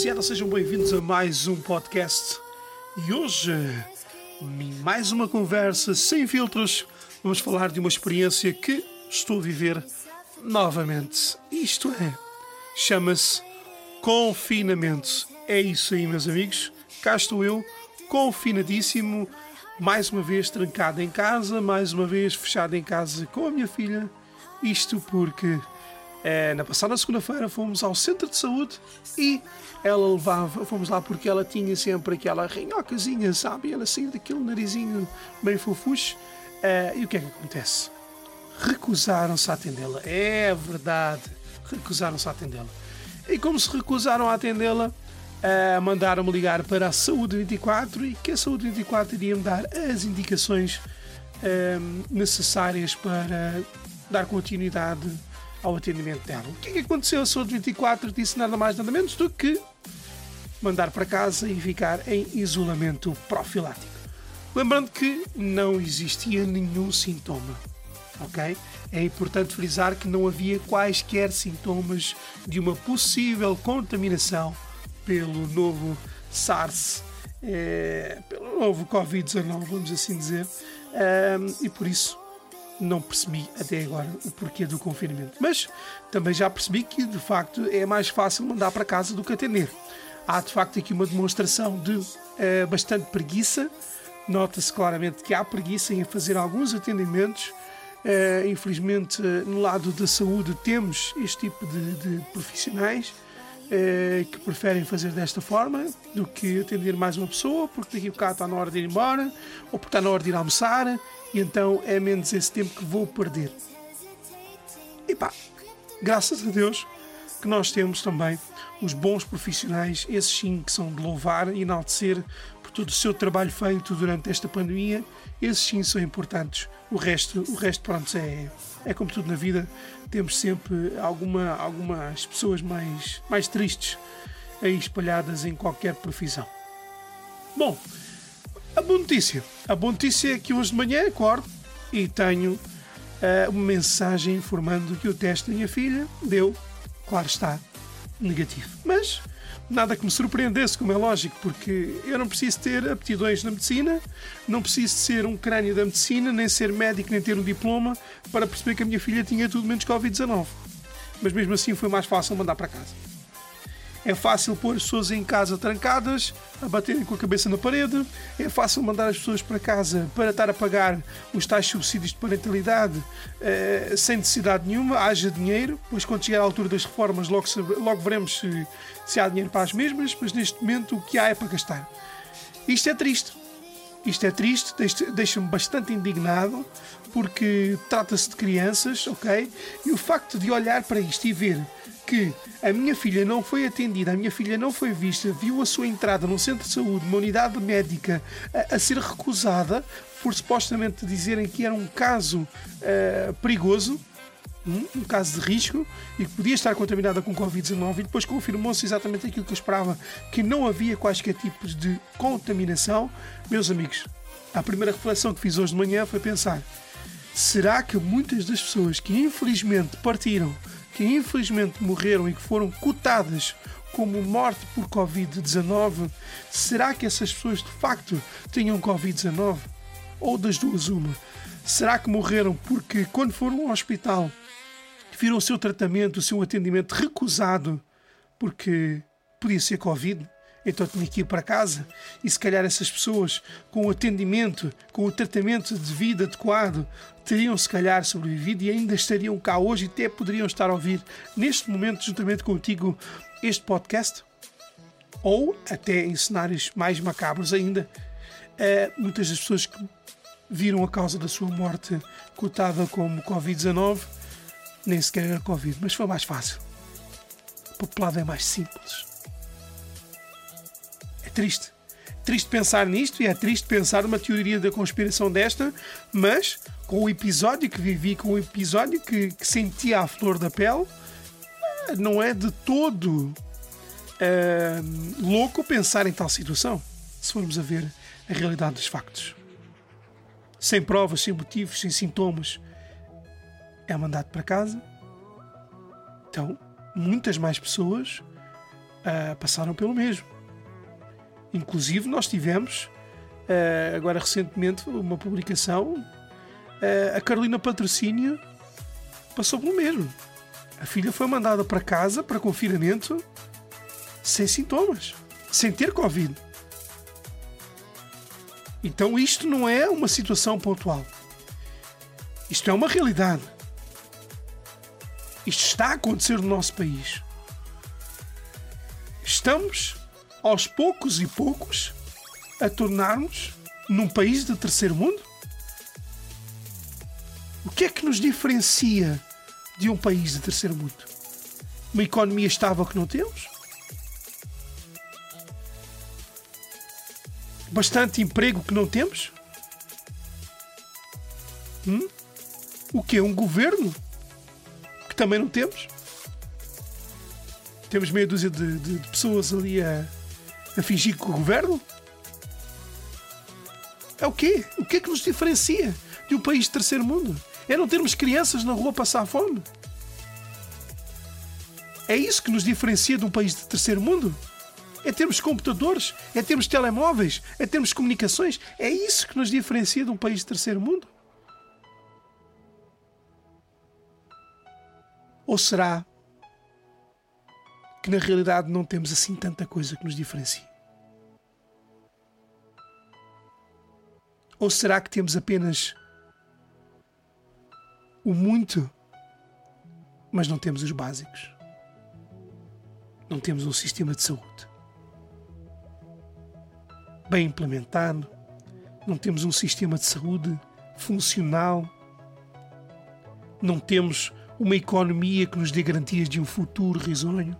rapaziada, sejam bem-vindos a mais um podcast. E hoje, mais uma conversa sem filtros, vamos falar de uma experiência que estou a viver novamente. Isto é, chama-se confinamento. É isso aí, meus amigos. Cá estou eu, confinadíssimo, mais uma vez trancado em casa, mais uma vez fechado em casa com a minha filha. Isto porque é, na passada segunda-feira fomos ao centro de saúde e ela levava, fomos lá porque ela tinha sempre aquela rinhocazinha, sabe? Ela saía daquele narizinho bem fofucho. É, e o que é que acontece? Recusaram-se a atendê-la. É verdade, recusaram-se a atendê-la. E como se recusaram a atendê-la, é, mandaram-me ligar para a Saúde 24 e que a Saúde 24 iria me dar as indicações é, necessárias para dar continuidade ao atendimento dela. O que é que aconteceu? A Saúde 24 disse nada mais nada menos do que mandar para casa e ficar em isolamento profilático. Lembrando que não existia nenhum sintoma, ok? É importante frisar que não havia quaisquer sintomas de uma possível contaminação pelo novo SARS, é, pelo novo Covid-19, vamos assim dizer, um, e por isso não percebi até agora o porquê do confinamento. Mas também já percebi que de facto é mais fácil mandar para casa do que atender. Há de facto aqui uma demonstração de uh, bastante preguiça. Nota-se claramente que há preguiça em fazer alguns atendimentos. Uh, infelizmente, uh, no lado da saúde, temos este tipo de, de profissionais que preferem fazer desta forma do que atender mais uma pessoa, porque daqui a bocado está na hora de ir embora ou porque está na hora de ir almoçar e então é menos esse tempo que vou perder. E pá, graças a Deus que nós temos também os bons profissionais, esses sim que são de louvar e enaltecer por todo o seu trabalho feito durante esta pandemia, esses sim são importantes. O resto, o resto pronto, é, é como tudo na vida, temos sempre alguma, algumas pessoas mais, mais tristes aí espalhadas em qualquer profissão. Bom, a boa notícia. A boa notícia é que hoje de manhã acordo e tenho uh, uma mensagem informando que o teste da minha filha deu, claro está, negativo. Mas nada que me surpreendesse, como é lógico, porque eu não preciso ter aptidões na medicina, não preciso ser um crânio da medicina, nem ser médico, nem ter um diploma para perceber que a minha filha tinha tudo menos Covid-19. Mas mesmo assim foi mais fácil mandar para casa. É fácil pôr as pessoas em casa trancadas, a baterem com a cabeça na parede. É fácil mandar as pessoas para casa para estar a pagar os tais subsídios de parentalidade eh, sem necessidade nenhuma. Haja dinheiro, pois quando chegar à altura das reformas, logo, logo veremos se, se há dinheiro para as mesmas. Mas neste momento o que há é para gastar. Isto é triste. Isto é triste, deixa-me bastante indignado, porque trata-se de crianças, ok? E o facto de olhar para isto e ver que a minha filha não foi atendida, a minha filha não foi vista, viu a sua entrada num centro de saúde, uma unidade médica, a, a ser recusada por supostamente dizerem que era um caso uh, perigoso, um, um caso de risco e que podia estar contaminada com Covid-19 e depois confirmou-se exatamente aquilo que eu esperava, que não havia quaisquer tipos de contaminação. Meus amigos, a primeira reflexão que fiz hoje de manhã foi pensar: será que muitas das pessoas que infelizmente partiram que infelizmente morreram e que foram cotadas como morte por Covid-19, será que essas pessoas de facto tinham Covid-19? Ou das duas, uma? Será que morreram porque, quando foram ao hospital, viram o seu tratamento, o seu atendimento recusado porque podia ser Covid? Então tinha que ir para casa. E se calhar essas pessoas, com o atendimento, com o tratamento de vida adequado, teriam se calhar sobrevivido e ainda estariam cá hoje e até poderiam estar a ouvir neste momento, juntamente contigo, este podcast. Ou até em cenários mais macabros ainda, eh, muitas das pessoas que viram a causa da sua morte cotada como Covid-19 nem sequer era Covid, mas foi mais fácil. Populado é mais simples triste. Triste pensar nisto e é triste pensar numa teoria da conspiração desta, mas com o episódio que vivi, com o episódio que, que senti à flor da pele, não é de todo uh, louco pensar em tal situação, se formos a ver a realidade dos factos. Sem provas, sem motivos, sem sintomas, é mandado para casa. Então, muitas mais pessoas uh, passaram pelo mesmo. Inclusive, nós tivemos, uh, agora recentemente, uma publicação. Uh, a Carolina Patrocínio passou pelo mesmo. A filha foi mandada para casa para confinamento sem sintomas, sem ter Covid. Então, isto não é uma situação pontual. Isto é uma realidade. Isto está a acontecer no nosso país. Estamos, aos poucos e poucos, a tornar-nos num país de terceiro mundo? O que é que nos diferencia de um país de terceiro mundo? Uma economia estável que não temos? Bastante emprego que não temos? Hum? O que? Um governo que também não temos? Temos meia dúzia de, de, de pessoas ali a, a fingir que o governo? É o quê? O que é que nos diferencia de um país de terceiro mundo? É não termos crianças na rua a passar fome? É isso que nos diferencia de um país de terceiro mundo? É termos computadores? É termos telemóveis? É termos comunicações? É isso que nos diferencia de um país de terceiro mundo? Ou será que na realidade não temos assim tanta coisa que nos diferencia? Ou será que temos apenas o muito, mas não temos os básicos? Não temos um sistema de saúde bem implementado, não temos um sistema de saúde funcional, não temos uma economia que nos dê garantias de um futuro risonho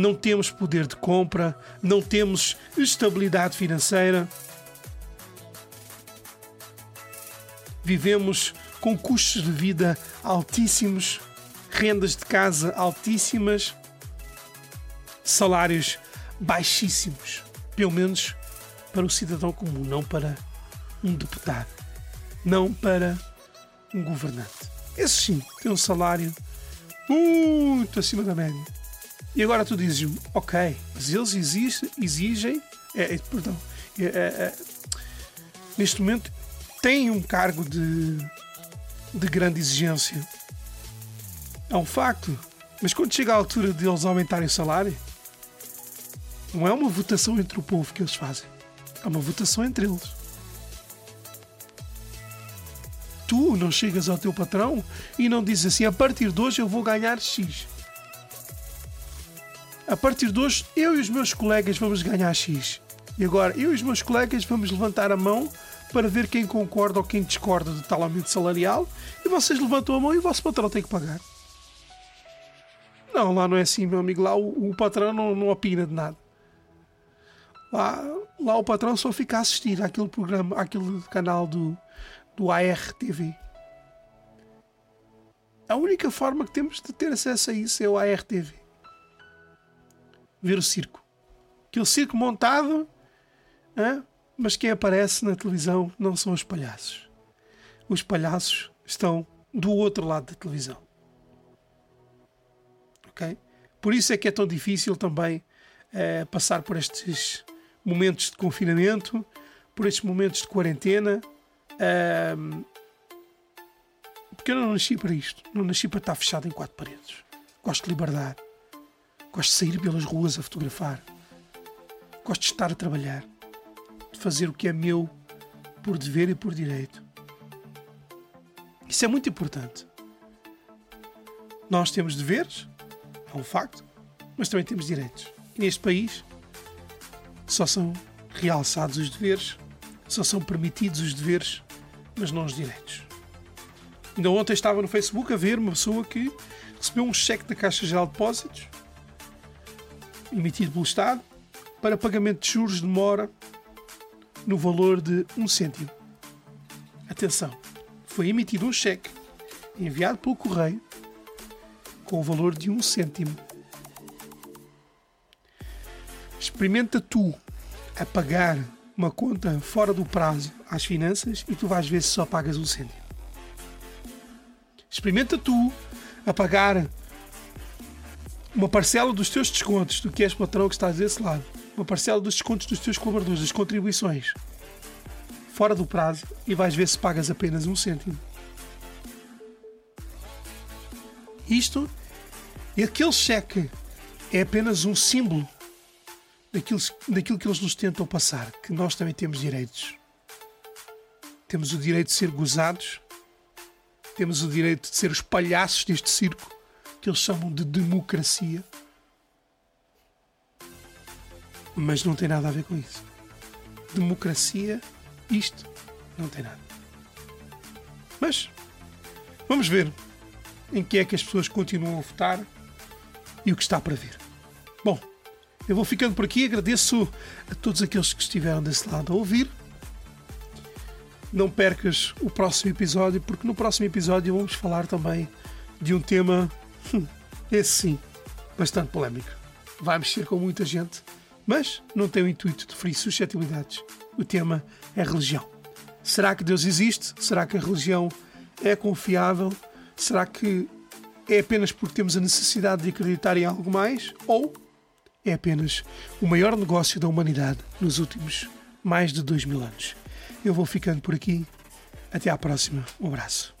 não temos poder de compra, não temos estabilidade financeira. Vivemos com custos de vida altíssimos, rendas de casa altíssimas, salários baixíssimos, pelo menos para o cidadão comum, não para um deputado, não para um governante. Esse sim tem um salário muito acima da média. E agora tu dizes ok, mas eles exigem, exigem é, é, perdão, é, é, é, neste momento têm um cargo de, de grande exigência. É um facto. Mas quando chega a altura de eles aumentarem o salário, não é uma votação entre o povo que eles fazem. É uma votação entre eles. Tu não chegas ao teu patrão e não dizes assim: a partir de hoje eu vou ganhar X. A partir de hoje, eu e os meus colegas vamos ganhar X. E agora, eu e os meus colegas vamos levantar a mão para ver quem concorda ou quem discorda do tal aumento salarial e vocês levantam a mão e o vosso patrão tem que pagar. Não, lá não é assim, meu amigo. Lá o, o patrão não, não opina de nada. Lá, lá o patrão só fica a assistir àquele programa, àquele canal do, do ARTV. A única forma que temos de ter acesso a isso é o ARTV ver o circo. Aquele circo montado, mas quem aparece na televisão não são os palhaços. Os palhaços estão do outro lado da televisão. Ok? Por isso é que é tão difícil também é, passar por estes momentos de confinamento, por estes momentos de quarentena. É, porque eu não nasci para isto. Não nasci para estar fechado em quatro paredes. Gosto de liberdade. Gosto de sair pelas ruas a fotografar. Gosto de estar a trabalhar. De fazer o que é meu por dever e por direito. Isso é muito importante. Nós temos deveres, é um facto, mas também temos direitos. E neste país só são realçados os deveres, só são permitidos os deveres, mas não os direitos. Ainda ontem estava no Facebook a ver uma pessoa que recebeu um cheque da Caixa Geral de Depósitos emitido pelo Estado para pagamento de juros de mora no valor de um cêntimo. Atenção, foi emitido um cheque enviado pelo correio com o valor de um cêntimo. Experimenta tu a pagar uma conta fora do prazo às finanças e tu vais ver se só pagas um cêntimo. Experimenta tu a pagar uma parcela dos teus descontos, do que és patrão que estás desse lado, uma parcela dos descontos dos teus colaboradores, das contribuições, fora do prazo e vais ver se pagas apenas um cêntimo. Isto, aquele cheque é apenas um símbolo daquilo, daquilo que eles nos tentam passar, que nós também temos direitos. Temos o direito de ser gozados, temos o direito de ser os palhaços deste circo que eles chamam de democracia. Mas não tem nada a ver com isso. Democracia, isto, não tem nada. Mas vamos ver em que é que as pessoas continuam a votar e o que está para vir. Bom, eu vou ficando por aqui. Agradeço a todos aqueles que estiveram desse lado a ouvir. Não percas o próximo episódio, porque no próximo episódio vamos falar também de um tema, esse sim, bastante polémico. Vai mexer com muita gente, mas não tem o intuito de ferir suscetibilidades. O tema é religião. Será que Deus existe? Será que a religião é confiável? Será que é apenas porque temos a necessidade de acreditar em algo mais? Ou é apenas o maior negócio da humanidade nos últimos mais de dois mil anos? Eu vou ficando por aqui. Até à próxima. Um abraço.